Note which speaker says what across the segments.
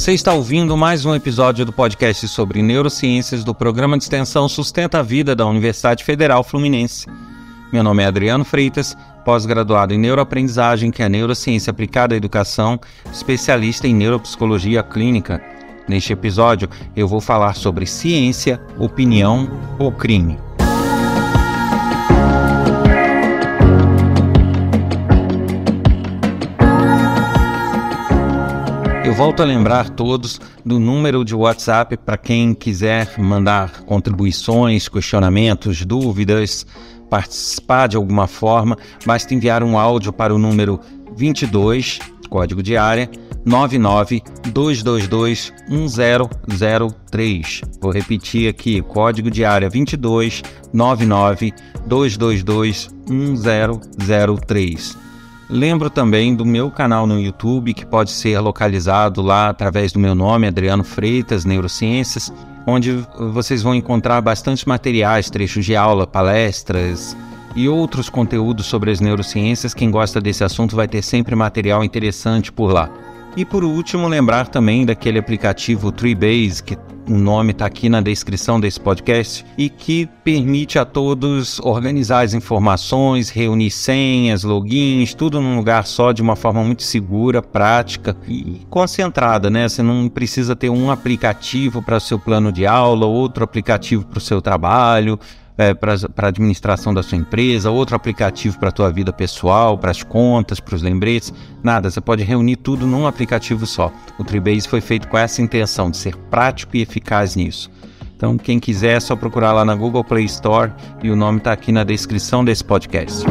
Speaker 1: Você está ouvindo mais um episódio do podcast sobre neurociências do programa de extensão Sustenta a Vida da Universidade Federal Fluminense. Meu nome é Adriano Freitas, pós-graduado em neuroaprendizagem, que é neurociência aplicada à educação, especialista em neuropsicologia clínica. Neste episódio, eu vou falar sobre ciência, opinião ou crime. Eu volto a lembrar todos do número de WhatsApp para quem quiser mandar contribuições, questionamentos, dúvidas, participar de alguma forma. Basta enviar um áudio para o número 22, código de área 992221003. Vou repetir aqui, código de área 22 992221003. Lembro também do meu canal no YouTube, que pode ser localizado lá através do meu nome, Adriano Freitas, Neurociências, onde vocês vão encontrar bastante materiais, trechos de aula, palestras e outros conteúdos sobre as neurociências. Quem gosta desse assunto vai ter sempre material interessante por lá. E por último, lembrar também daquele aplicativo Treebase, que o nome está aqui na descrição desse podcast, e que permite a todos organizar as informações, reunir senhas, logins, tudo num lugar só de uma forma muito segura, prática e concentrada, né? Você não precisa ter um aplicativo para o seu plano de aula, outro aplicativo para o seu trabalho, é, para a administração da sua empresa, outro aplicativo para a tua vida pessoal, para as contas, para os lembretes, nada, você pode reunir tudo num aplicativo só. O Treebase foi feito com essa intenção de ser prático e eficaz nisso. Então, quem quiser é só procurar lá na Google Play Store e o nome está aqui na descrição desse podcast.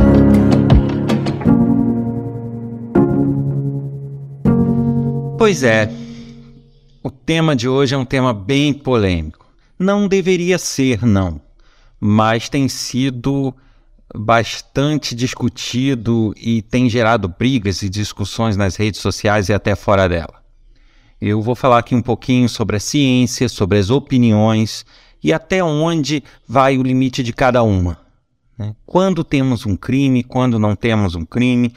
Speaker 1: Pois é, o tema de hoje é um tema bem polêmico. Não deveria ser, não mas tem sido bastante discutido e tem gerado brigas e discussões nas redes sociais e até fora dela. Eu vou falar aqui um pouquinho sobre a ciência, sobre as opiniões e até onde vai o limite de cada uma. Né? Quando temos um crime, quando não temos um crime,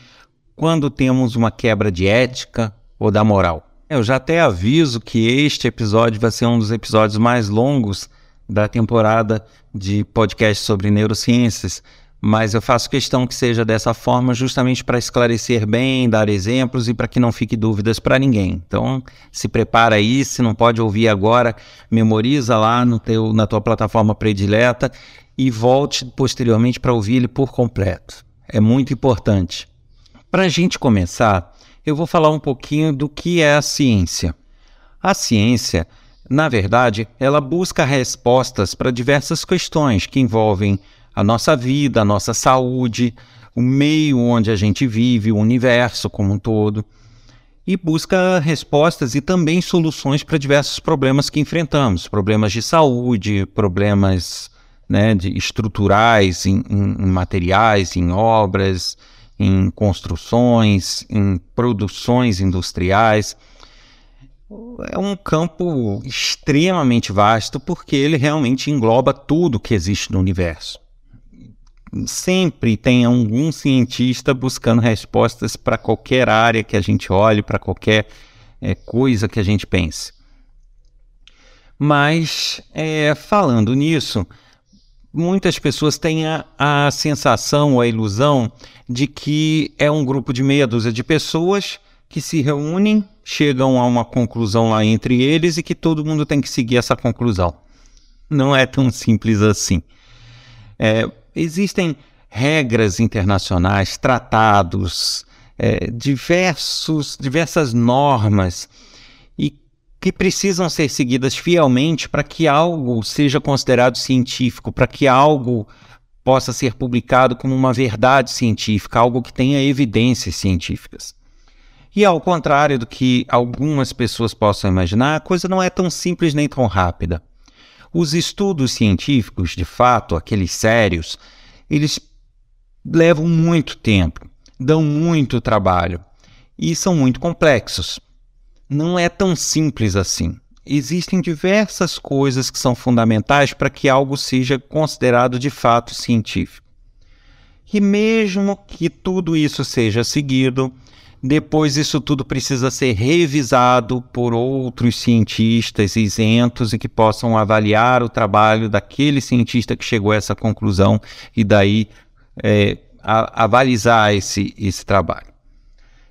Speaker 1: quando temos uma quebra de ética ou da moral. Eu já até aviso que este episódio vai ser um dos episódios mais longos da temporada de podcast sobre neurociências, mas eu faço questão que seja dessa forma justamente para esclarecer bem, dar exemplos e para que não fique dúvidas para ninguém. Então, se prepara aí, se não pode ouvir agora, memoriza lá no teu, na tua plataforma predileta e volte posteriormente para ouvir ele por completo. É muito importante. Para a gente começar, eu vou falar um pouquinho do que é a ciência. A ciência na verdade, ela busca respostas para diversas questões que envolvem a nossa vida, a nossa saúde, o meio onde a gente vive, o universo como um todo, e busca respostas e também soluções para diversos problemas que enfrentamos, problemas de saúde, problemas né, de estruturais, em, em materiais, em obras, em construções, em produções industriais é um campo extremamente vasto porque ele realmente engloba tudo que existe no universo. Sempre tem algum cientista buscando respostas para qualquer área que a gente olhe, para qualquer é, coisa que a gente pense. Mas, é, falando nisso, muitas pessoas têm a, a sensação ou a ilusão de que é um grupo de meia dúzia de pessoas que se reúnem, chegam a uma conclusão lá entre eles e que todo mundo tem que seguir essa conclusão. Não é tão simples assim. É, existem regras internacionais, tratados, é, diversos, diversas normas e que precisam ser seguidas fielmente para que algo seja considerado científico, para que algo possa ser publicado como uma verdade científica, algo que tenha evidências científicas. E ao contrário do que algumas pessoas possam imaginar, a coisa não é tão simples nem tão rápida. Os estudos científicos, de fato, aqueles sérios, eles levam muito tempo, dão muito trabalho e são muito complexos. Não é tão simples assim. existem diversas coisas que são fundamentais para que algo seja considerado de fato científico. E mesmo que tudo isso seja seguido, depois isso tudo precisa ser revisado por outros cientistas isentos e que possam avaliar o trabalho daquele cientista que chegou a essa conclusão e daí é, a, avalizar esse, esse trabalho.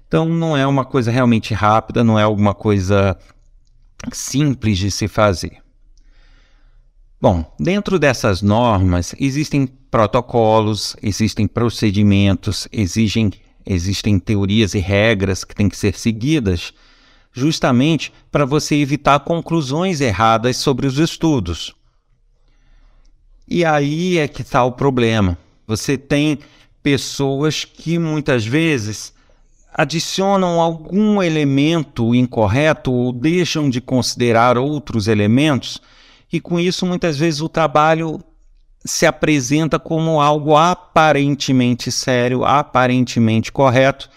Speaker 1: Então não é uma coisa realmente rápida, não é alguma coisa simples de se fazer. Bom, dentro dessas normas existem protocolos, existem procedimentos, exigem, existem teorias e regras que têm que ser seguidas, justamente para você evitar conclusões erradas sobre os estudos. E aí é que está o problema. Você tem pessoas que muitas vezes adicionam algum elemento incorreto ou deixam de considerar outros elementos, e com isso muitas vezes o trabalho se apresenta como algo aparentemente sério, aparentemente correto,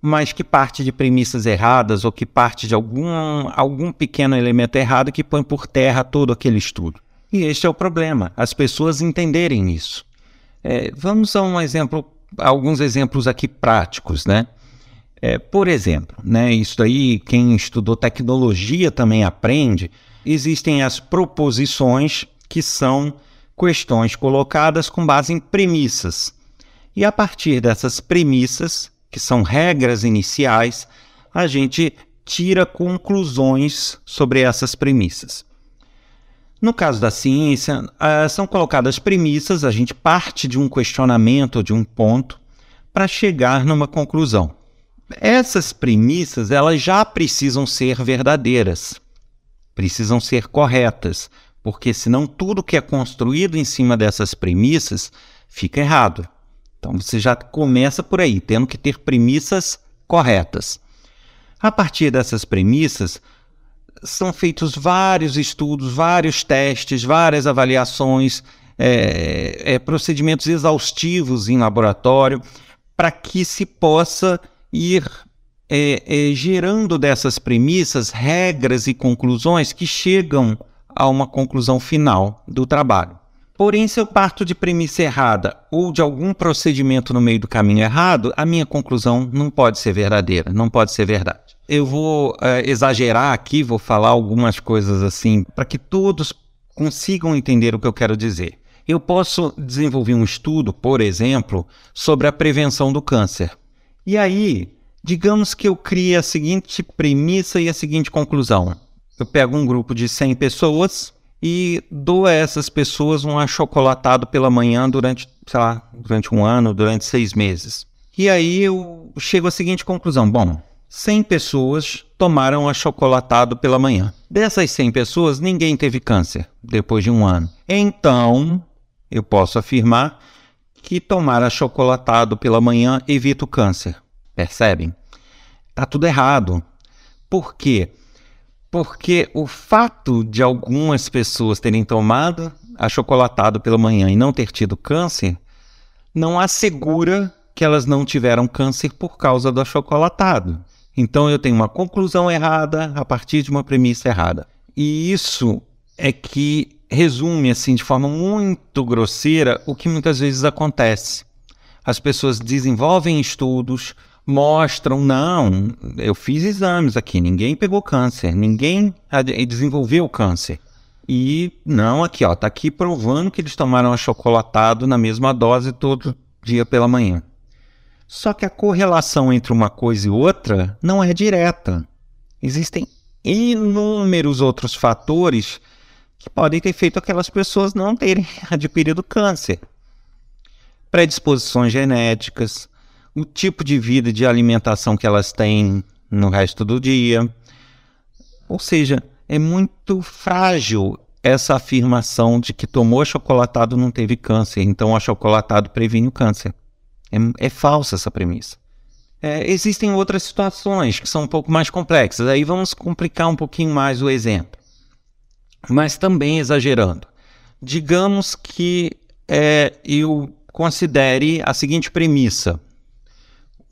Speaker 1: mas que parte de premissas erradas ou que parte de algum, algum pequeno elemento errado que põe por terra todo aquele estudo. E este é o problema, as pessoas entenderem isso. É, vamos a um exemplo, alguns exemplos aqui práticos, né? É, por exemplo, né, isso aí quem estudou tecnologia também aprende. Existem as proposições que são questões colocadas com base em premissas. E a partir dessas premissas, que são regras iniciais, a gente tira conclusões sobre essas premissas. No caso da ciência, uh, são colocadas premissas, a gente parte de um questionamento, de um ponto, para chegar numa conclusão. Essas premissas, elas já precisam ser verdadeiras, precisam ser corretas, porque senão tudo que é construído em cima dessas premissas fica errado. Então você já começa por aí, tendo que ter premissas corretas. A partir dessas premissas, são feitos vários estudos, vários testes, várias avaliações, é, é, procedimentos exaustivos em laboratório, para que se possa ir é, é, gerando dessas premissas regras e conclusões que chegam a uma conclusão final do trabalho. Porém, se eu parto de premissa errada ou de algum procedimento no meio do caminho errado, a minha conclusão não pode ser verdadeira, não pode ser verdade. Eu vou é, exagerar aqui, vou falar algumas coisas assim, para que todos consigam entender o que eu quero dizer. Eu posso desenvolver um estudo, por exemplo, sobre a prevenção do câncer. E aí, digamos que eu crie a seguinte premissa e a seguinte conclusão. Eu pego um grupo de 100 pessoas e dou a essas pessoas um achocolatado pela manhã durante, sei lá, durante um ano, durante seis meses. E aí eu chego à seguinte conclusão: bom, 100 pessoas tomaram achocolatado pela manhã. Dessas 100 pessoas, ninguém teve câncer depois de um ano. Então, eu posso afirmar que tomar achocolatado pela manhã evita o câncer. Percebem? Tá tudo errado. Por quê? Porque o fato de algumas pessoas terem tomado achocolatado pela manhã e não ter tido câncer não assegura que elas não tiveram câncer por causa do achocolatado. Então eu tenho uma conclusão errada a partir de uma premissa errada. E isso é que resume assim de forma muito grosseira o que muitas vezes acontece. As pessoas desenvolvem estudos, mostram, não, eu fiz exames aqui, ninguém pegou câncer, ninguém desenvolveu câncer. E não, aqui, ó, tá aqui provando que eles tomaram achocolatado na mesma dose todo dia pela manhã. Só que a correlação entre uma coisa e outra não é direta. Existem inúmeros outros fatores que podem ter feito aquelas pessoas não terem adquirido câncer. Predisposições genéticas, o tipo de vida de alimentação que elas têm no resto do dia. Ou seja, é muito frágil essa afirmação de que tomou chocolatado não teve câncer, então o chocolatado previne o câncer. É, é falsa essa premissa. É, existem outras situações que são um pouco mais complexas, aí vamos complicar um pouquinho mais o exemplo. Mas também exagerando. Digamos que é, eu considere a seguinte premissa: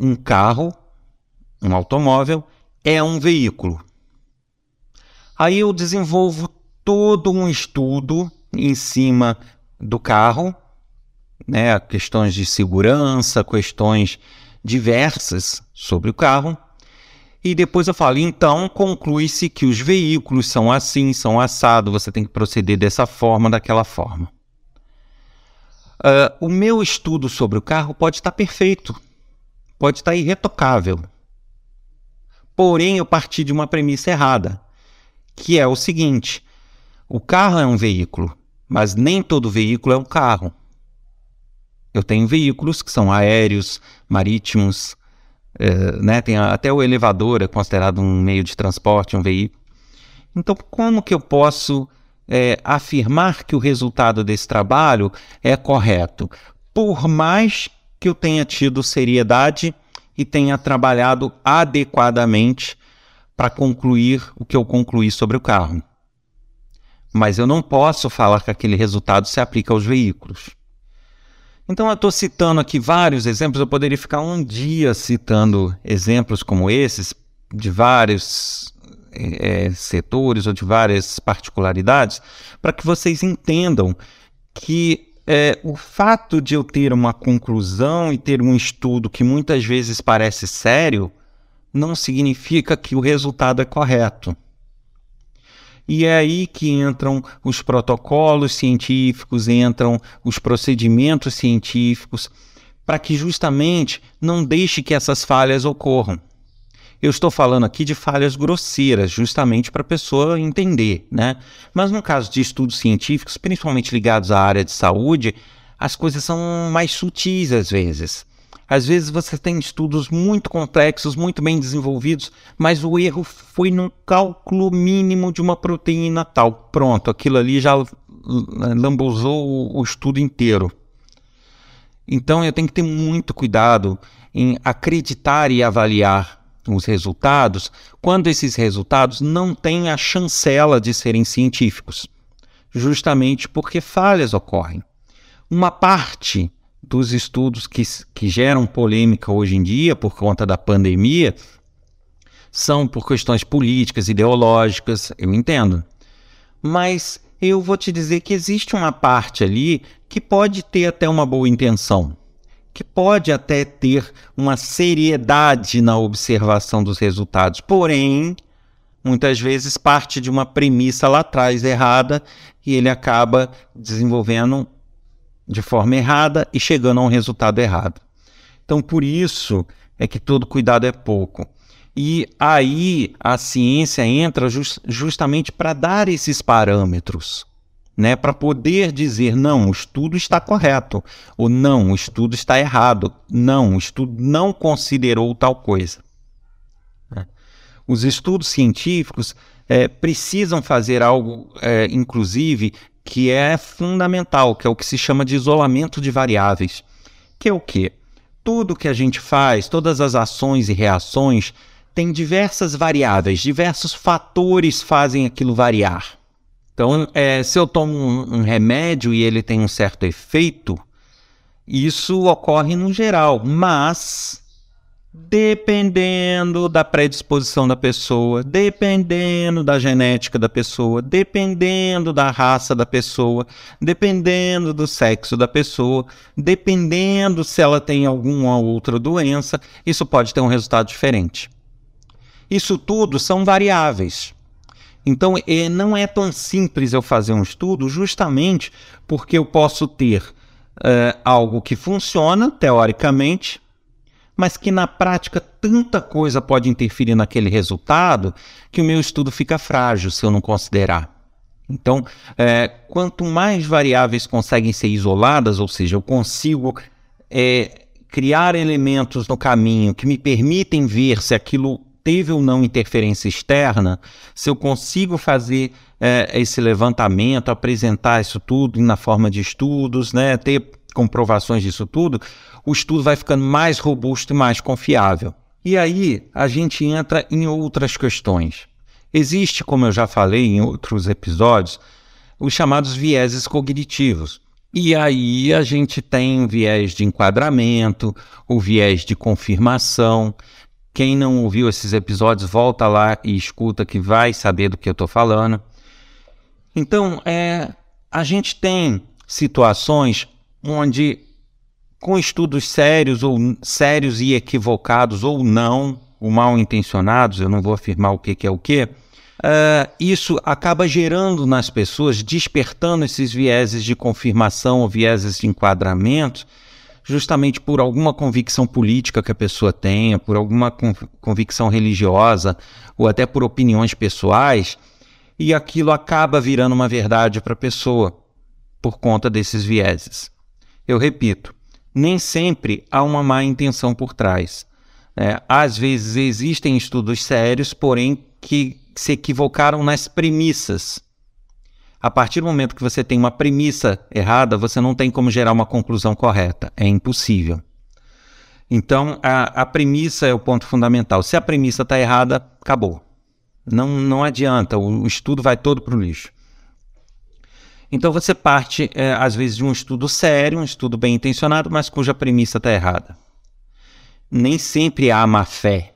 Speaker 1: um carro, um automóvel, é um veículo. Aí eu desenvolvo todo um estudo em cima do carro, né, questões de segurança, questões diversas sobre o carro. E depois eu falo, então conclui-se que os veículos são assim, são assado, você tem que proceder dessa forma, daquela forma. Uh, o meu estudo sobre o carro pode estar perfeito, pode estar irretocável. Porém, eu parti de uma premissa errada, que é o seguinte: o carro é um veículo, mas nem todo veículo é um carro. Eu tenho veículos que são aéreos, marítimos, é, né? Tem até o elevador é considerado um meio de transporte, um veículo. Então, como que eu posso é, afirmar que o resultado desse trabalho é correto? Por mais que eu tenha tido seriedade e tenha trabalhado adequadamente para concluir o que eu concluí sobre o carro. Mas eu não posso falar que aquele resultado se aplica aos veículos. Então, eu estou citando aqui vários exemplos, eu poderia ficar um dia citando exemplos como esses, de vários é, setores ou de várias particularidades, para que vocês entendam que é, o fato de eu ter uma conclusão e ter um estudo que muitas vezes parece sério, não significa que o resultado é correto. E é aí que entram os protocolos científicos, entram os procedimentos científicos, para que justamente não deixe que essas falhas ocorram. Eu estou falando aqui de falhas grosseiras, justamente para a pessoa entender, né? Mas no caso de estudos científicos, principalmente ligados à área de saúde, as coisas são mais sutis às vezes. Às vezes você tem estudos muito complexos, muito bem desenvolvidos, mas o erro foi no cálculo mínimo de uma proteína tal. Pronto, aquilo ali já lambuzou o estudo inteiro. Então eu tenho que ter muito cuidado em acreditar e avaliar os resultados quando esses resultados não têm a chancela de serem científicos, justamente porque falhas ocorrem. Uma parte dos estudos que, que geram polêmica hoje em dia por conta da pandemia são por questões políticas, ideológicas, eu entendo. Mas eu vou te dizer que existe uma parte ali que pode ter até uma boa intenção, que pode até ter uma seriedade na observação dos resultados, porém, muitas vezes parte de uma premissa lá atrás errada e ele acaba desenvolvendo de forma errada e chegando a um resultado errado. Então, por isso é que todo cuidado é pouco. E aí a ciência entra just, justamente para dar esses parâmetros, né? para poder dizer, não, o estudo está correto, ou não, o estudo está errado, não, o estudo não considerou tal coisa. Né? Os estudos científicos é, precisam fazer algo, é, inclusive, que é fundamental, que é o que se chama de isolamento de variáveis, que é o quê? Tudo que a gente faz, todas as ações e reações, tem diversas variáveis, diversos fatores fazem aquilo variar. Então, é, se eu tomo um, um remédio e ele tem um certo efeito, isso ocorre no geral, mas dependendo da predisposição da pessoa, dependendo da genética da pessoa, dependendo da raça da pessoa, dependendo do sexo da pessoa, dependendo se ela tem alguma outra doença, isso pode ter um resultado diferente. Isso tudo são variáveis. Então, não é tão simples eu fazer um estudo, justamente porque eu posso ter uh, algo que funciona, teoricamente, mas que na prática tanta coisa pode interferir naquele resultado que o meu estudo fica frágil se eu não considerar. Então, é, quanto mais variáveis conseguem ser isoladas, ou seja, eu consigo é, criar elementos no caminho que me permitem ver se aquilo teve ou não interferência externa, se eu consigo fazer é, esse levantamento, apresentar isso tudo na forma de estudos, né, ter comprovações disso tudo, o estudo vai ficando mais robusto e mais confiável. E aí a gente entra em outras questões. Existe, como eu já falei em outros episódios, os chamados vieses cognitivos. E aí a gente tem o viés de enquadramento, o viés de confirmação, Quem não ouviu esses episódios, volta lá e escuta que vai saber do que eu estou falando. Então, é, a gente tem situações onde, com estudos sérios ou sérios e equivocados ou não, ou mal intencionados, eu não vou afirmar o que, que é o que, uh, isso acaba gerando nas pessoas, despertando esses vieses de confirmação ou vieses de enquadramento, justamente por alguma convicção política que a pessoa tenha, por alguma convicção religiosa ou até por opiniões pessoais, e aquilo acaba virando uma verdade para a pessoa por conta desses vieses. Eu repito, nem sempre há uma má intenção por trás. É, às vezes existem estudos sérios, porém que se equivocaram nas premissas a partir do momento que você tem uma premissa errada, você não tem como gerar uma conclusão correta. É impossível. Então, a, a premissa é o ponto fundamental. Se a premissa está errada, acabou. Não, não adianta, o, o estudo vai todo para o lixo. Então, você parte, é, às vezes, de um estudo sério, um estudo bem intencionado, mas cuja premissa está errada. Nem sempre há má fé.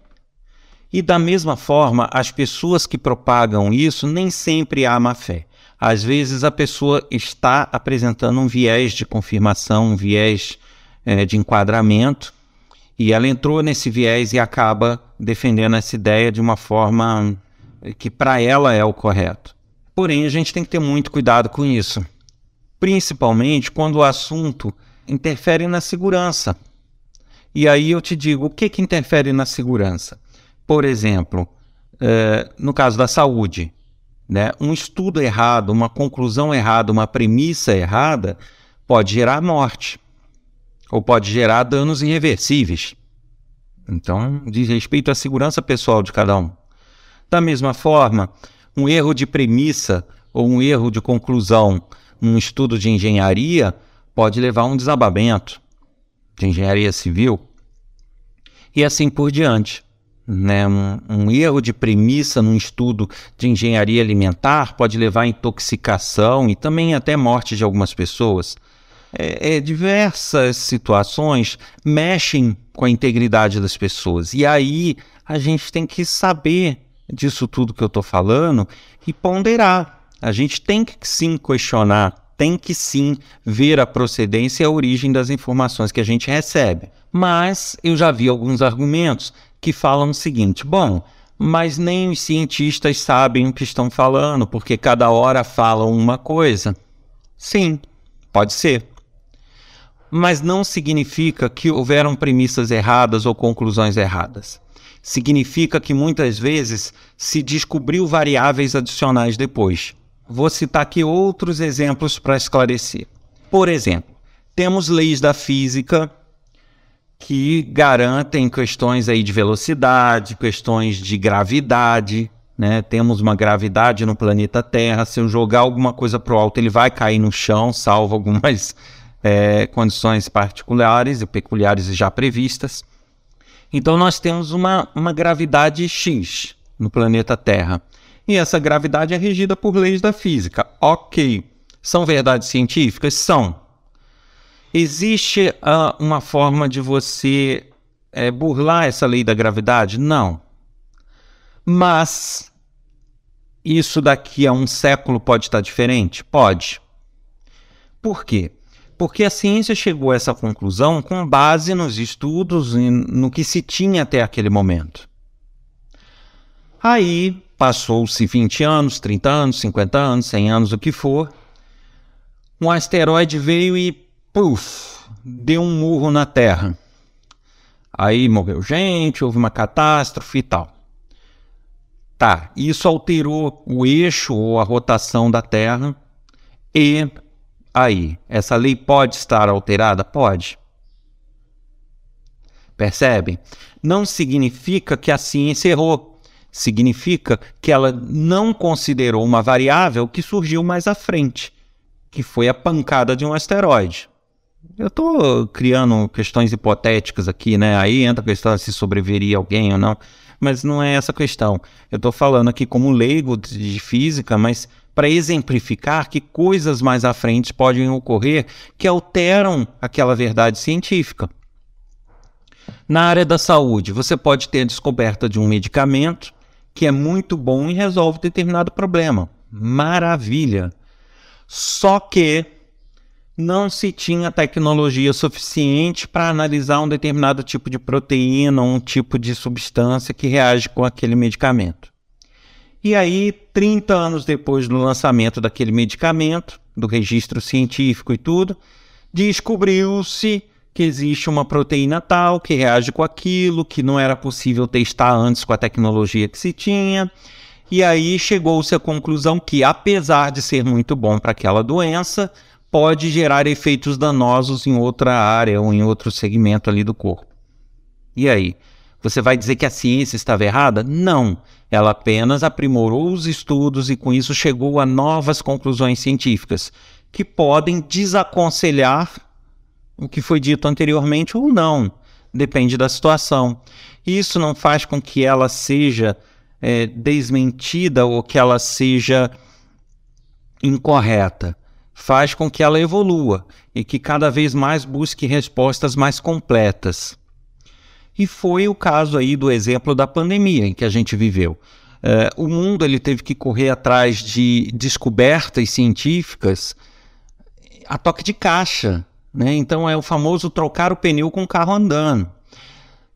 Speaker 1: E, da mesma forma, as pessoas que propagam isso, nem sempre há má fé. Às vezes a pessoa está apresentando um viés de confirmação, um viés é, de enquadramento, e ela entrou nesse viés e acaba defendendo essa ideia de uma forma que para ela é o correto. Porém, a gente tem que ter muito cuidado com isso, principalmente quando o assunto interfere na segurança. E aí eu te digo, o que, que interfere na segurança? Por exemplo, é, no caso da saúde, né? Um estudo errado, uma conclusão errada, uma premissa errada pode gerar morte ou pode gerar danos irreversíveis. Então, diz respeito à segurança pessoal de cada um. Da mesma forma, um erro de premissa ou um erro de conclusão num estudo de engenharia pode levar a um desabamento de engenharia civil e assim por diante. Né? Um, um, erro de premissa num estudo de engenharia alimentar pode levar à intoxicação e também até morte de algumas pessoas. É, é, diversas situações mexem com a integridade das pessoas. E aí a gente tem que saber disso tudo que eu estou falando e ponderar. A gente tem que sim questionar, tem que sim ver a procedência e a origem das informações que a gente recebe. Mas eu já vi alguns argumentos que falam o seguinte: bom, mas nem os cientistas sabem o que estão falando, porque cada hora falam uma coisa. Sim, pode ser. Mas não significa que houveram premissas erradas ou conclusões erradas. Significa que muitas vezes se descobriu variáveis adicionais depois. Vou citar aqui outros exemplos para esclarecer. Por exemplo, temos leis da física que garantem questões aí de velocidade, questões de gravidade, né? Temos uma gravidade no planeta Terra. Se eu jogar alguma coisa para o alto, ele vai cair no chão, salvo algumas é, condições particulares e peculiares já previstas. Então, nós temos uma, uma gravidade X no planeta Terra. E essa gravidade é regida por leis da física. Ok. São verdades científicas? São. Existe uh, uma forma de você é, burlar essa lei da gravidade? Não. Mas isso daqui a um século pode estar diferente? Pode. Por quê? Porque a ciência chegou a essa conclusão com base nos estudos e no que se tinha até aquele momento. Aí passou-se 20 anos, 30 anos, 50 anos, 100 anos, o que for. Um asteroide veio e puf, deu um murro na Terra. Aí morreu gente, houve uma catástrofe e tal. Tá, isso alterou o eixo ou a rotação da Terra. E aí, essa lei pode estar alterada? Pode. Percebem? Não significa que a ciência errou. Significa que ela não considerou uma variável que surgiu mais à frente, que foi a pancada de um asteroide. Eu estou criando questões hipotéticas aqui, né? Aí entra a questão se sobreviveria alguém ou não, mas não é essa a questão. Eu estou falando aqui como leigo de física, mas para exemplificar que coisas mais à frente podem ocorrer que alteram aquela verdade científica. Na área da saúde, você pode ter a descoberta de um medicamento que é muito bom e resolve determinado problema. Maravilha! Só que não se tinha tecnologia suficiente para analisar um determinado tipo de proteína, um tipo de substância que reage com aquele medicamento. E aí, 30 anos depois do lançamento daquele medicamento, do registro científico e tudo, descobriu-se que existe uma proteína tal que reage com aquilo, que não era possível testar antes com a tecnologia que se tinha. E aí chegou-se à conclusão que, apesar de ser muito bom para aquela doença, pode gerar efeitos danosos em outra área ou em outro segmento ali do corpo. E aí? Você vai dizer que a ciência estava errada? Não. Ela apenas aprimorou os estudos e com isso chegou a novas conclusões científicas que podem desaconselhar o que foi dito anteriormente ou não. Depende da situação. Isso não faz com que ela seja é, desmentida ou que ela seja incorreta faz com que ela evolua e que cada vez mais busque respostas mais completas. E foi o caso aí do exemplo da pandemia em que a gente viveu. Uh, o mundo ele teve que correr atrás de descobertas científicas a toque de caixa. Né? Então é o famoso trocar o pneu com o carro andando.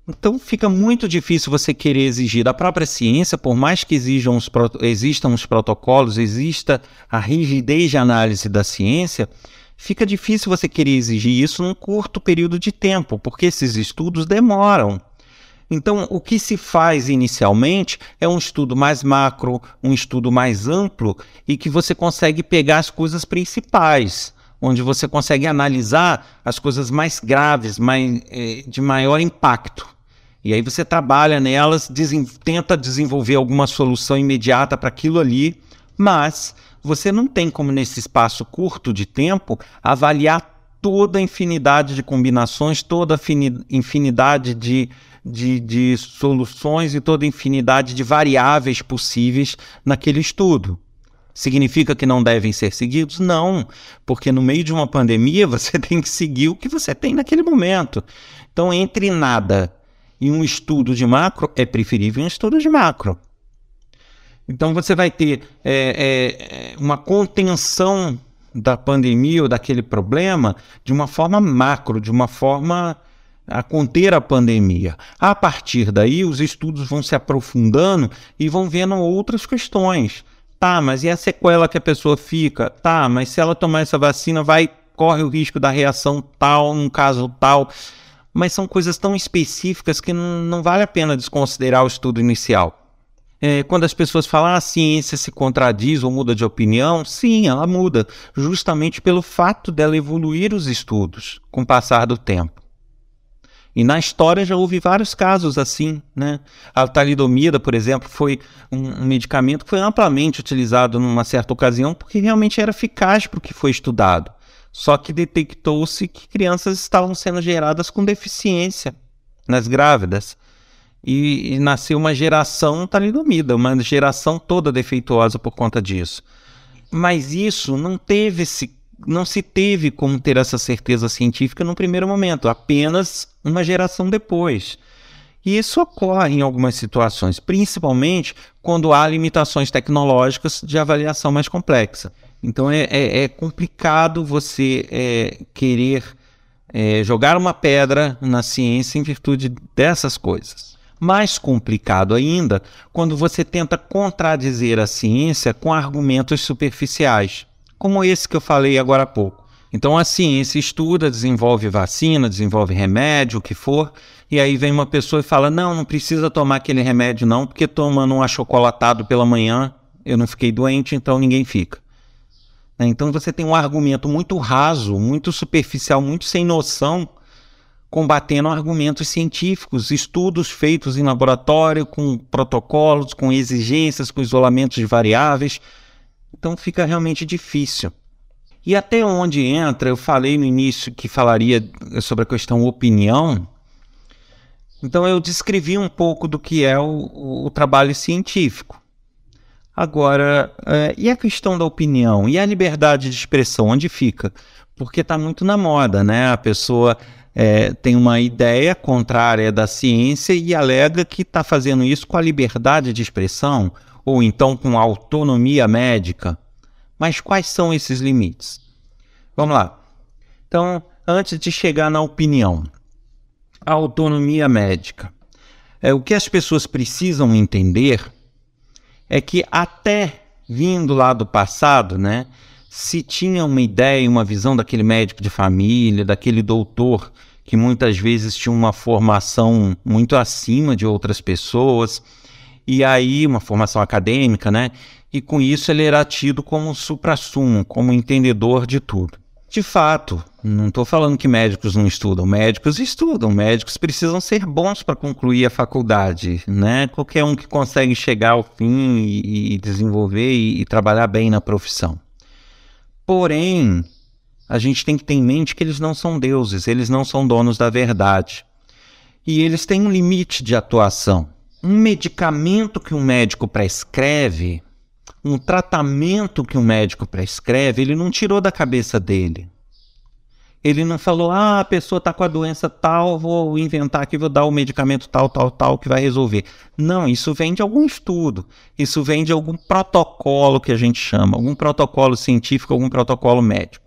Speaker 1: Então fica muito difícil você querer exigir da própria ciência, por mais que os, existam os protocolos, exista a rigidez de análise da ciência, fica difícil você querer exigir isso num curto período de tempo, porque esses estudos demoram. Então, o que se faz inicialmente é um estudo mais macro, um estudo mais amplo e que você consegue pegar as coisas principais, onde você consegue analisar as coisas mais graves, mais, eh, de maior impacto. E aí você trabalha nelas, tenta desenvolver alguma solução imediata para aquilo ali, mas você não tem como, nesse espaço curto de tempo, avaliar toda a infinidade de combinações, toda a infinidade de, de, de soluções e toda a infinidade de variáveis possíveis naquele estudo. Significa que não devem ser seguidos? Não, porque no meio de uma pandemia você tem que seguir o que você tem naquele momento. Então, entre nada e um estudo de macro, é preferível um estudo de macro. Então você vai ter é, é, uma contenção da pandemia ou daquele problema de uma forma macro, de uma forma a conter a pandemia. A partir daí, os estudos vão se aprofundando e vão vendo outras questões. Tá, mas e a sequela que a pessoa fica? Tá, mas se ela tomar essa vacina, vai corre o risco da reação tal, num caso tal mas são coisas tão específicas que não, não vale a pena desconsiderar o estudo inicial. É, quando as pessoas falam ah, a ciência se contradiz ou muda de opinião, sim, ela muda, justamente pelo fato dela evoluir os estudos com o passar do tempo. E na história já houve vários casos assim, né? A talidomida, por exemplo, foi um, um medicamento que foi amplamente utilizado numa certa ocasião porque realmente era eficaz para o que foi estudado. Só que detectou-se que crianças estavam sendo geradas com deficiência nas grávidas. E, e nasceu uma geração talidomida, uma geração toda defeituosa por conta disso. Mas isso não teve esse, não se teve como ter essa certeza científica no primeiro momento, apenas uma geração depois. E isso ocorre em algumas situações, principalmente quando há limitações tecnológicas de avaliação mais complexa. Então é, é, é complicado você é, querer é, jogar uma pedra na ciência em virtude dessas coisas. Mais complicado ainda quando você tenta contradizer a ciência com argumentos superficiais, como esse que eu falei agora há pouco. Então a ciência estuda, desenvolve vacina, desenvolve remédio, o que for, e aí vem uma pessoa e fala: não, não precisa tomar aquele remédio, não, porque tomando um achocolatado pela manhã eu não fiquei doente, então ninguém fica. Né? Então você tem um argumento muito raso, muito superficial, muito sem noção, combatendo argumentos científicos, estudos feitos em laboratório, com protocolos, com exigências, com isolamentos de variáveis. Então fica realmente difícil. E até onde entra, eu falei no início que falaria sobre a questão opinião. Então eu descrevi um pouco do que é o, o trabalho científico. Agora, é, e a questão da opinião? E a liberdade de expressão, onde fica? Porque está muito na moda, né? A pessoa é, tem uma ideia contrária da ciência e alega que está fazendo isso com a liberdade de expressão ou então com a autonomia médica. Mas quais são esses limites? Vamos lá. Então, antes de chegar na opinião, a autonomia médica. É, o que as pessoas precisam entender é que até vindo lá do passado, né, se tinha uma ideia, uma visão daquele médico de família, daquele doutor que muitas vezes tinha uma formação muito acima de outras pessoas, e aí uma formação acadêmica, né? E com isso ele era tido como supra-sumo, como entendedor de tudo. De fato, não estou falando que médicos não estudam, médicos estudam, médicos precisam ser bons para concluir a faculdade, né? Qualquer um que consegue chegar ao fim e, e desenvolver e, e trabalhar bem na profissão. Porém, a gente tem que ter em mente que eles não são deuses, eles não são donos da verdade. E eles têm um limite de atuação. Um medicamento que um médico prescreve um tratamento que um médico prescreve, ele não tirou da cabeça dele. Ele não falou, ah, a pessoa está com a doença tal, vou inventar aqui, vou dar o medicamento tal, tal, tal, que vai resolver. Não, isso vem de algum estudo, isso vem de algum protocolo que a gente chama, algum protocolo científico, algum protocolo médico.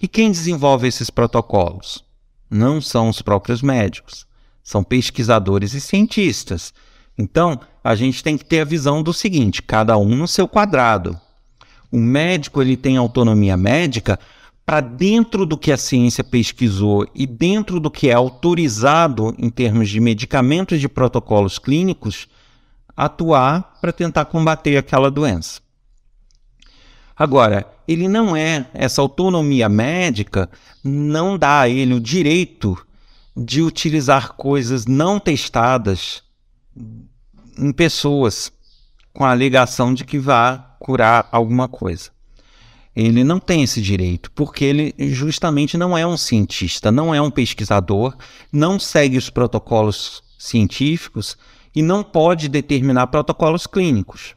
Speaker 1: E quem desenvolve esses protocolos? Não são os próprios médicos, são pesquisadores e cientistas então, a gente tem que ter a visão do seguinte: cada um no seu quadrado. O médico ele tem autonomia médica para dentro do que a ciência pesquisou e dentro do que é autorizado em termos de medicamentos e de protocolos clínicos, atuar para tentar combater aquela doença. Agora, ele não é, essa autonomia médica não dá a ele o direito de utilizar coisas não testadas em pessoas com a alegação de que vá curar alguma coisa. Ele não tem esse direito, porque ele justamente não é um cientista, não é um pesquisador, não segue os protocolos científicos e não pode determinar protocolos clínicos.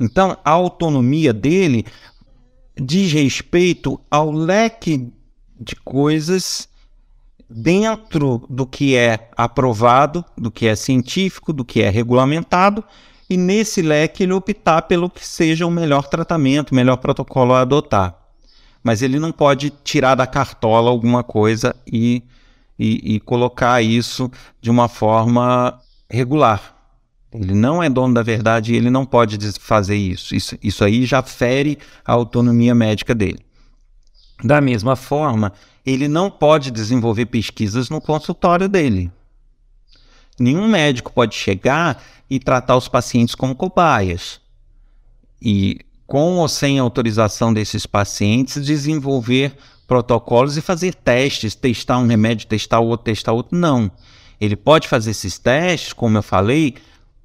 Speaker 1: Então, a autonomia dele diz respeito ao leque de coisas dentro do que é aprovado, do que é científico, do que é regulamentado, e nesse leque ele optar pelo que seja o melhor tratamento, o melhor protocolo a adotar. Mas ele não pode tirar da cartola alguma coisa e, e, e colocar isso de uma forma regular. Ele não é dono da verdade e ele não pode fazer isso. Isso, isso aí já fere a autonomia médica dele. Da mesma forma, ele não pode desenvolver pesquisas no consultório dele. Nenhum médico pode chegar e tratar os pacientes como cobaias. E, com ou sem autorização desses pacientes, desenvolver protocolos e fazer testes, testar um remédio, testar outro, testar outro. Não. Ele pode fazer esses testes, como eu falei,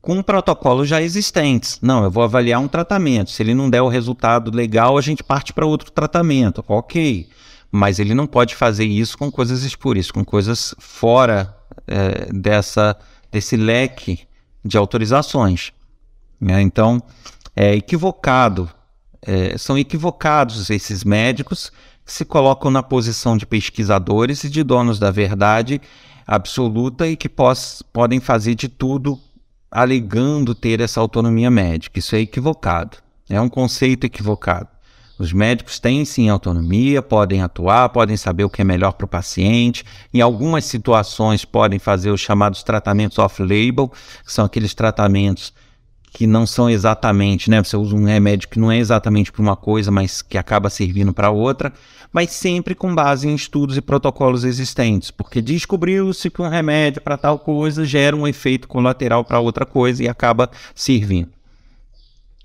Speaker 1: com protocolos já existentes. Não, eu vou avaliar um tratamento. Se ele não der o resultado legal, a gente parte para outro tratamento. Ok mas ele não pode fazer isso com coisas espúrias, com coisas fora é, dessa, desse leque de autorizações. Né? Então, é equivocado, é, são equivocados esses médicos que se colocam na posição de pesquisadores e de donos da verdade absoluta e que pos, podem fazer de tudo alegando ter essa autonomia médica. Isso é equivocado, é um conceito equivocado. Os médicos têm sim autonomia, podem atuar, podem saber o que é melhor para o paciente. Em algumas situações, podem fazer os chamados tratamentos off-label, que são aqueles tratamentos que não são exatamente, né? Você usa um remédio que não é exatamente para uma coisa, mas que acaba servindo para outra, mas sempre com base em estudos e protocolos existentes, porque descobriu-se que um remédio para tal coisa gera um efeito colateral para outra coisa e acaba servindo.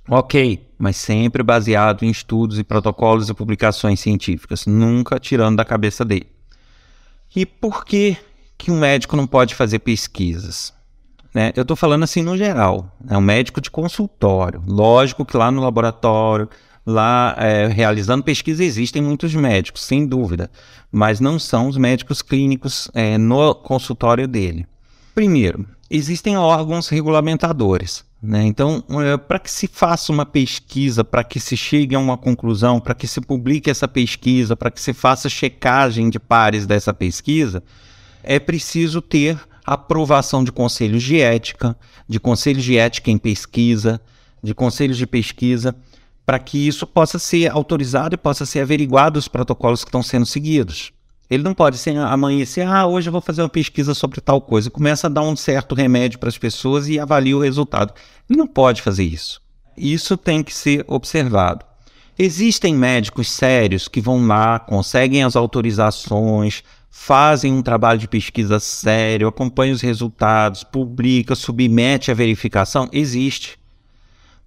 Speaker 1: Ok, mas sempre baseado em estudos e protocolos e publicações científicas, nunca tirando da cabeça dele. E por que, que um médico não pode fazer pesquisas? Né? Eu estou falando assim no geral, é um médico de consultório. Lógico que lá no laboratório, lá é, realizando pesquisa, existem muitos médicos, sem dúvida, mas não são os médicos clínicos é, no consultório dele. Primeiro, existem órgãos regulamentadores. Né? Então, é, para que se faça uma pesquisa, para que se chegue a uma conclusão, para que se publique essa pesquisa, para que se faça checagem de pares dessa pesquisa, é preciso ter aprovação de conselhos de ética, de conselhos de ética em pesquisa, de conselhos de pesquisa, para que isso possa ser autorizado e possa ser averiguado os protocolos que estão sendo seguidos. Ele não pode ser amanhecer, ah, hoje eu vou fazer uma pesquisa sobre tal coisa, começa a dar um certo remédio para as pessoas e avalia o resultado. Ele não pode fazer isso. Isso tem que ser observado. Existem médicos sérios que vão lá, conseguem as autorizações, fazem um trabalho de pesquisa sério, acompanham os resultados, publica, submete a verificação. Existe.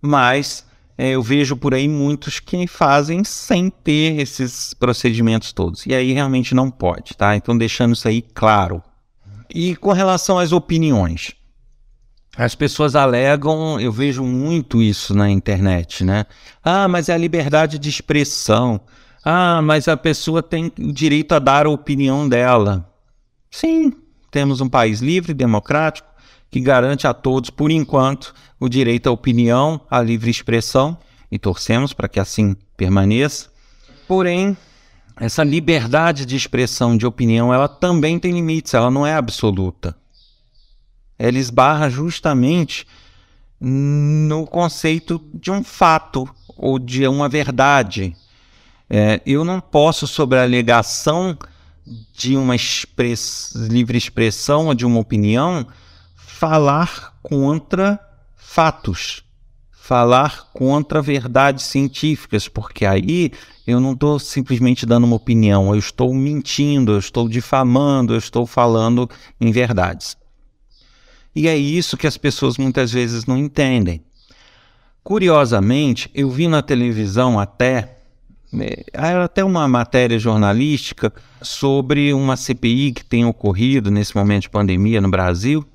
Speaker 1: Mas é, eu vejo por aí muitos que fazem sem ter esses procedimentos todos. E aí realmente não pode, tá? Então deixando isso aí claro. E com relação às opiniões, as pessoas alegam, eu vejo muito isso na internet, né? Ah, mas é a liberdade de expressão. Ah, mas a pessoa tem direito a dar a opinião dela. Sim, temos um país livre, democrático, que garante a todos, por enquanto, o direito à opinião, à livre expressão, e torcemos para que assim permaneça. Porém, essa liberdade de expressão de opinião, ela também tem limites, ela não é absoluta. Ela esbarra justamente no conceito de um fato ou de uma verdade. É, eu não posso, sobre a alegação de uma express, livre expressão ou de uma opinião, falar contra fatos, falar contra verdades científicas, porque aí eu não estou simplesmente dando uma opinião, eu estou mentindo, eu estou difamando, eu estou falando em verdades. E é isso que as pessoas muitas vezes não entendem. Curiosamente, eu vi na televisão até é, até uma matéria jornalística sobre uma CPI que tem ocorrido nesse momento de pandemia no Brasil,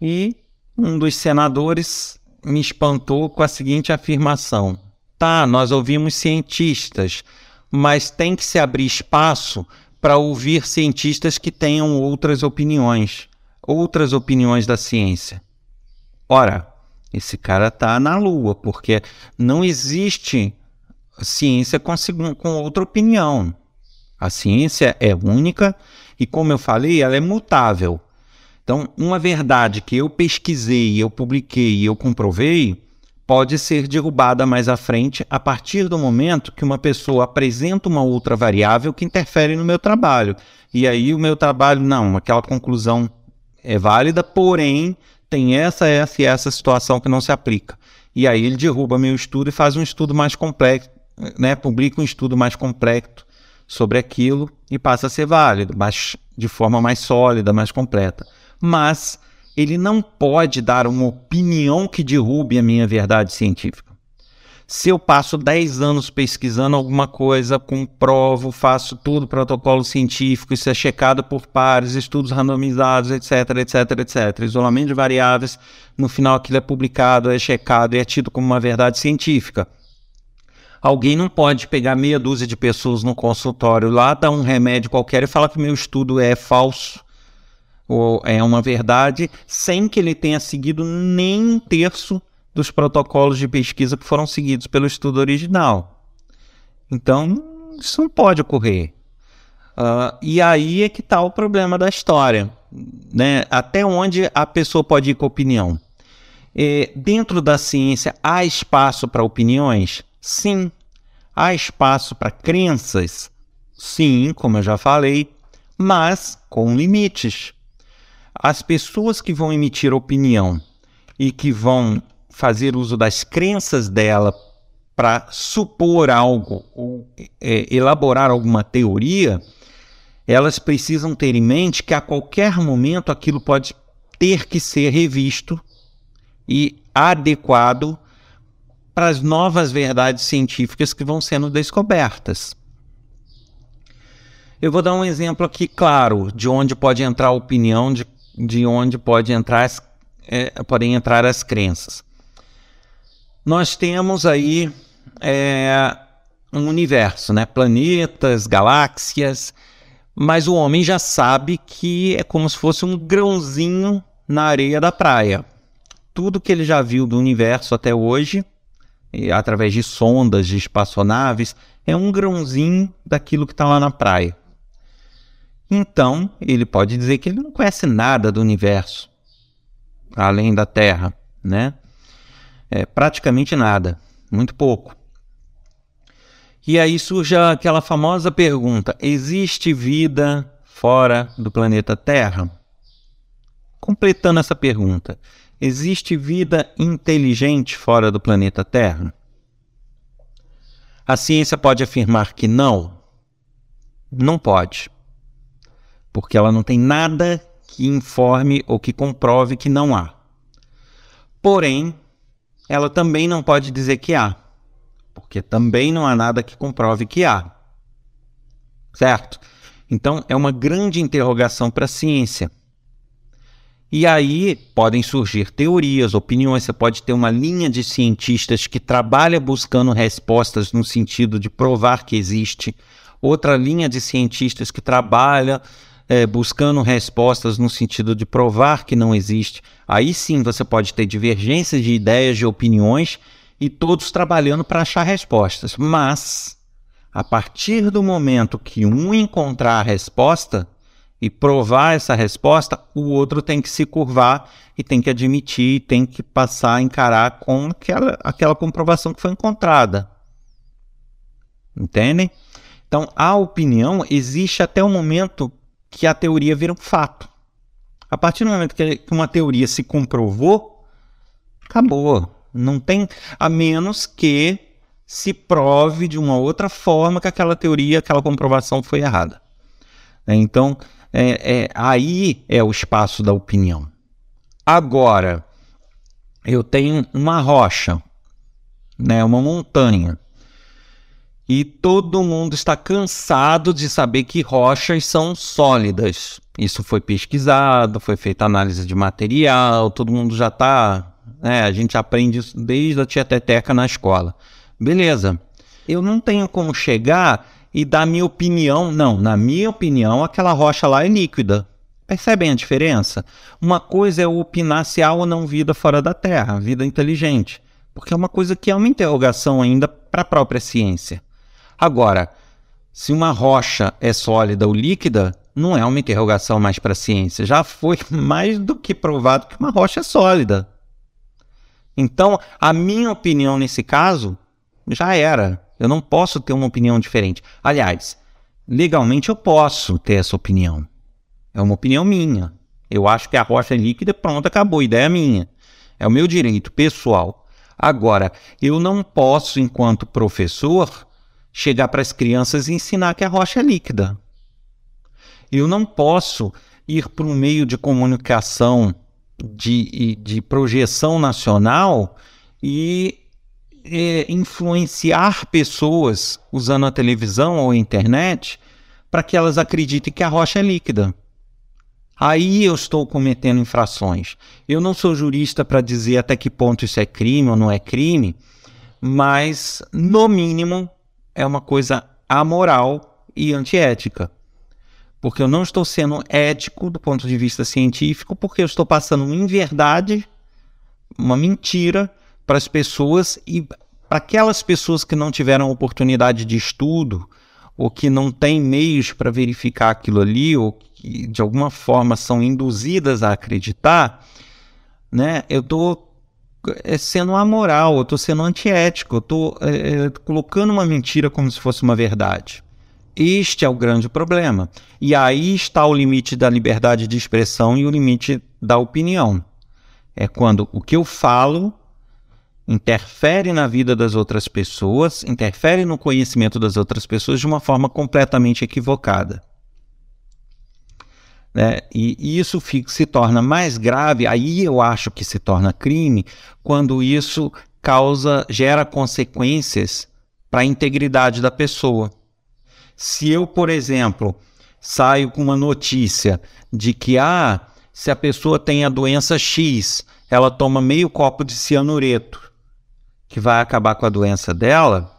Speaker 1: e um dos senadores me espantou com a seguinte afirmação: Tá, nós ouvimos cientistas, mas tem que se abrir espaço para ouvir cientistas que tenham outras opiniões, outras opiniões da ciência. Ora, esse cara está na lua, porque não existe ciência com, com outra opinião. A ciência é única e, como eu falei, ela é mutável. Então, uma verdade que eu pesquisei, eu publiquei e eu comprovei pode ser derrubada mais à frente a partir do momento que uma pessoa apresenta uma outra variável que interfere no meu trabalho. E aí o meu trabalho, não, aquela conclusão é válida, porém tem essa, essa e essa situação que não se aplica. E aí ele derruba meu estudo e faz um estudo mais complexo, né? publica um estudo mais complexo sobre aquilo e passa a ser válido, mas de forma mais sólida, mais completa mas ele não pode dar uma opinião que derrube a minha verdade científica. Se eu passo 10 anos pesquisando alguma coisa, comprovo, faço tudo, protocolo científico, isso é checado por pares, estudos randomizados, etc, etc, etc, isolamento de variáveis, no final aquilo é publicado, é checado e é tido como uma verdade científica. Alguém não pode pegar meia dúzia de pessoas no consultório lá, dar um remédio qualquer e falar que meu estudo é falso ou é uma verdade sem que ele tenha seguido nem um terço dos protocolos de pesquisa que foram seguidos pelo estudo original. Então, isso não pode ocorrer. Uh, e aí é que está o problema da história. Né? Até onde a pessoa pode ir com opinião? É, dentro da ciência, há espaço para opiniões? Sim. Há espaço para crenças? Sim, como eu já falei, mas com limites as pessoas que vão emitir opinião e que vão fazer uso das crenças dela para supor algo ou é, elaborar alguma teoria, elas precisam ter em mente que a qualquer momento aquilo pode ter que ser revisto e adequado para as novas verdades científicas que vão sendo descobertas. Eu vou dar um exemplo aqui claro de onde pode entrar a opinião de de onde pode entrar as, é, podem entrar as crenças. Nós temos aí é, um universo, né? planetas, galáxias, mas o homem já sabe que é como se fosse um grãozinho na areia da praia. Tudo que ele já viu do universo até hoje, através de sondas, de espaçonaves, é um grãozinho daquilo que está lá na praia. Então, ele pode dizer que ele não conhece nada do universo, além da Terra, né? É, praticamente nada, muito pouco. E aí surge aquela famosa pergunta: existe vida fora do planeta Terra? Completando essa pergunta, existe vida inteligente fora do planeta Terra? A ciência pode afirmar que não? Não pode. Porque ela não tem nada que informe ou que comprove que não há. Porém, ela também não pode dizer que há, porque também não há nada que comprove que há. Certo? Então, é uma grande interrogação para a ciência. E aí podem surgir teorias, opiniões. Você pode ter uma linha de cientistas que trabalha buscando respostas no sentido de provar que existe, outra linha de cientistas que trabalha é, buscando respostas no sentido de provar que não existe. Aí sim você pode ter divergências de ideias, de opiniões e todos trabalhando para achar respostas. Mas, a partir do momento que um encontrar a resposta, e provar essa resposta, o outro tem que se curvar e tem que admitir, tem que passar a encarar com aquela, aquela comprovação que foi encontrada. Entendem? Então, a opinião existe até o momento que a teoria vira um fato. A partir do momento que uma teoria se comprovou, acabou. Não tem, a menos que se prove de uma outra forma que aquela teoria, aquela comprovação foi errada. Então, é, é, aí é o espaço da opinião. Agora, eu tenho uma rocha, né, uma montanha, e todo mundo está cansado de saber que rochas são sólidas. Isso foi pesquisado, foi feita análise de material, todo mundo já está. Né, a gente aprende isso desde a tieteteca na escola. Beleza. Eu não tenho como chegar e dar minha opinião. Não, na minha opinião, aquela rocha lá é líquida. Percebem a diferença? Uma coisa é opinar se há ou não vida fora da Terra, vida inteligente, porque é uma coisa que é uma interrogação ainda para a própria ciência. Agora, se uma rocha é sólida ou líquida, não é uma interrogação mais para a ciência. Já foi mais do que provado que uma rocha é sólida. Então, a minha opinião nesse caso já era. Eu não posso ter uma opinião diferente. Aliás, legalmente eu posso ter essa opinião. É uma opinião minha. Eu acho que a rocha é líquida, pronto, acabou. Ideia minha. É o meu direito pessoal. Agora, eu não posso, enquanto professor, chegar para as crianças e ensinar que a rocha é líquida. Eu não posso ir para um meio de comunicação de, de projeção nacional e é, influenciar pessoas usando a televisão ou a internet para que elas acreditem que a rocha é líquida. Aí eu estou cometendo infrações. Eu não sou jurista para dizer até que ponto isso é crime ou não é crime, mas, no mínimo, é uma coisa amoral e antiética. Porque eu não estou sendo ético do ponto de vista científico, porque eu estou passando uma inverdade, uma mentira para as pessoas e para aquelas pessoas que não tiveram oportunidade de estudo ou que não têm meios para verificar aquilo ali ou que de alguma forma são induzidas a acreditar, né? Eu estou é, sendo amoral, eu estou sendo antiético, eu estou é, é, colocando uma mentira como se fosse uma verdade. Este é o grande problema. E aí está o limite da liberdade de expressão e o limite da opinião. É quando o que eu falo interfere na vida das outras pessoas, interfere no conhecimento das outras pessoas de uma forma completamente equivocada. Né? E, isso fica, se torna mais grave, aí eu acho que se torna crime, quando isso causa, gera consequências para a integridade da pessoa. Se eu, por exemplo, saio com uma notícia de que ah, se a pessoa tem a doença X, ela toma meio copo de cianureto que vai acabar com a doença dela,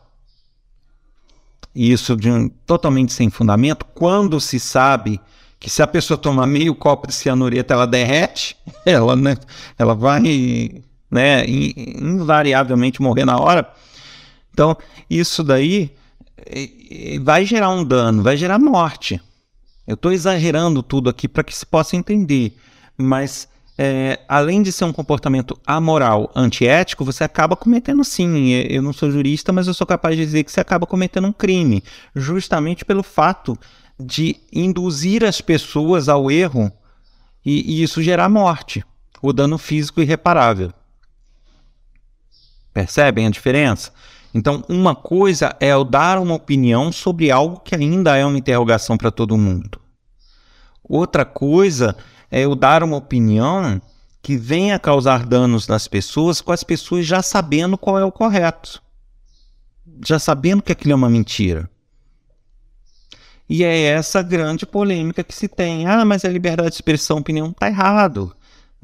Speaker 1: e isso de um, totalmente sem fundamento, quando se sabe que se a pessoa tomar meio copo de cianureto, ela derrete, ela, né, ela vai né, invariavelmente morrer na hora. Então, isso daí vai gerar um dano, vai gerar morte. Eu estou exagerando tudo aqui para que se possa entender, mas é, além de ser um comportamento amoral, antiético, você acaba cometendo sim. Eu não sou jurista, mas eu sou capaz de dizer que você acaba cometendo um crime, justamente pelo fato de induzir as pessoas ao erro e, e isso gerar morte, o dano físico irreparável. Percebem a diferença? Então, uma coisa é eu dar uma opinião sobre algo que ainda é uma interrogação para todo mundo. Outra coisa eu dar uma opinião que venha causar danos nas pessoas, com as pessoas já sabendo qual é o correto, já sabendo que aquilo é uma mentira. E é essa grande polêmica que se tem. Ah, mas a liberdade de expressão, opinião, está errado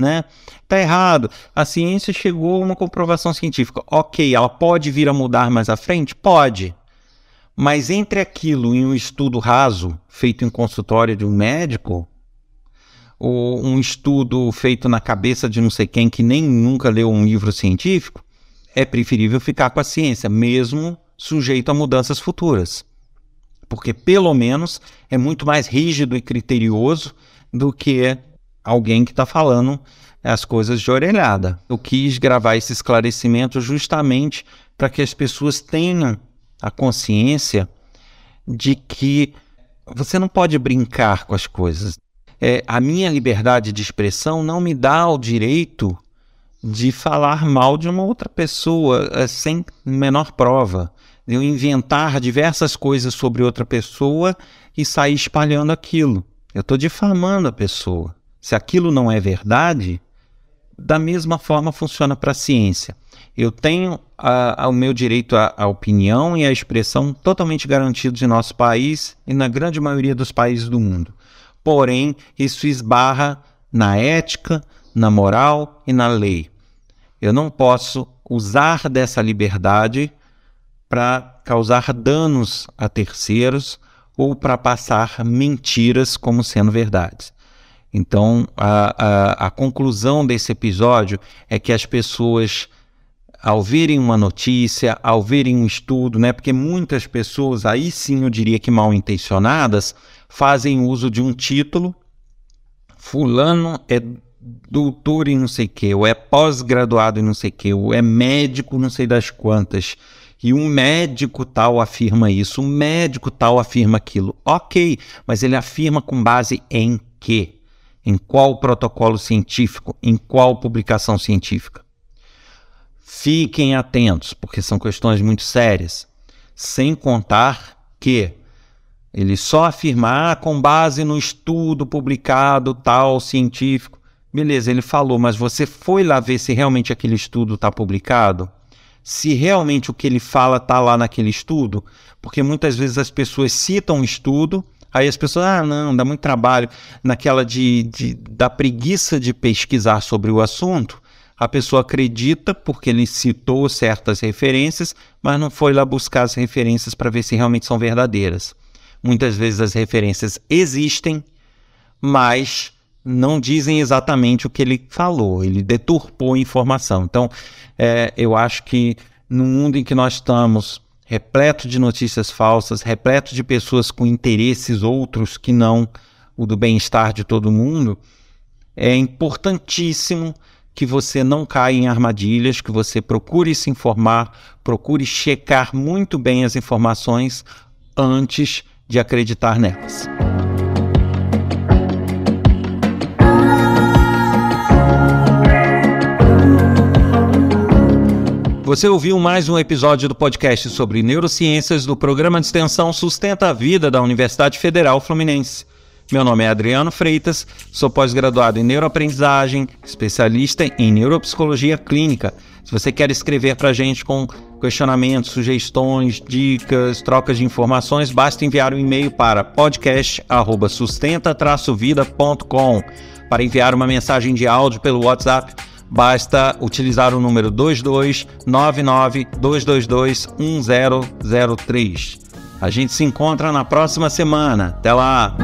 Speaker 1: né? Tá errado. A ciência chegou a uma comprovação científica. Ok, ela pode vir a mudar mais à frente? Pode. Mas entre aquilo e um estudo raso feito em consultório de um médico, ou um estudo feito na cabeça de não sei quem que nem nunca leu um livro científico, é preferível ficar com a ciência, mesmo sujeito a mudanças futuras. Porque, pelo menos, é muito mais rígido e criterioso do que alguém que está falando as coisas de orelhada. Eu quis gravar esse esclarecimento justamente para que as pessoas tenham a consciência de que você não pode brincar com as coisas. É, a minha liberdade de expressão não me dá o direito de falar mal de uma outra pessoa é, sem menor prova. Eu inventar diversas coisas sobre outra pessoa e sair espalhando aquilo. Eu estou difamando a pessoa. Se aquilo não é verdade, da mesma forma funciona para a ciência. Eu tenho a, a, o meu direito à, opinião e à expressão totalmente garantidos em nosso país e na grande maioria dos países do mundo. Porém, isso esbarra na ética, na moral e na lei. Eu não posso usar dessa liberdade para causar danos a terceiros ou para passar mentiras como sendo verdades. Então, a, a, a conclusão desse episódio é que as pessoas ao verem uma notícia, ao verem um estudo, né? Porque muitas pessoas, aí sim eu diria que mal intencionadas, fazem uso de um título. Fulano é doutor em não sei o que, ou é pós-graduado em não sei o que, ou é médico não sei das quantas. E um médico tal afirma isso, um médico tal afirma aquilo. Ok, mas ele afirma com base em quê? Em qual protocolo científico? Em qual publicação científica? Fiquem atentos, porque são questões muito sérias. Sem contar que ele só afirmar ah, com base no estudo publicado tal científico. Beleza, ele falou, mas você foi lá ver se realmente aquele estudo está publicado? Se realmente o que ele fala está lá naquele estudo? Porque muitas vezes as pessoas citam um estudo Aí as pessoas, ah, não, dá muito trabalho. Naquela de, de, da preguiça de pesquisar sobre o assunto, a pessoa acredita porque ele citou certas referências, mas não foi lá buscar as referências para ver se realmente são verdadeiras. Muitas vezes as referências existem, mas não dizem exatamente o que ele falou, ele deturpou a informação. Então, é, eu acho que no mundo em que nós estamos, repleto de notícias falsas, repleto de pessoas com interesses outros que não o do bem-estar de todo mundo, é importantíssimo que você não caia em armadilhas, que você procure se informar, procure checar muito bem as informações antes de acreditar nelas. Você ouviu mais um episódio do podcast sobre neurociências do programa de extensão Sustenta a Vida da Universidade Federal Fluminense. Meu nome é Adriano Freitas, sou pós-graduado em neuroaprendizagem, especialista em neuropsicologia clínica. Se você quer escrever para a gente com questionamentos, sugestões, dicas, trocas de informações, basta enviar um e-mail para podcast@sustenta-vida.com. Para enviar uma mensagem de áudio pelo WhatsApp basta utilizar o número 2299-222-1003. A gente se encontra na próxima semana. Até lá!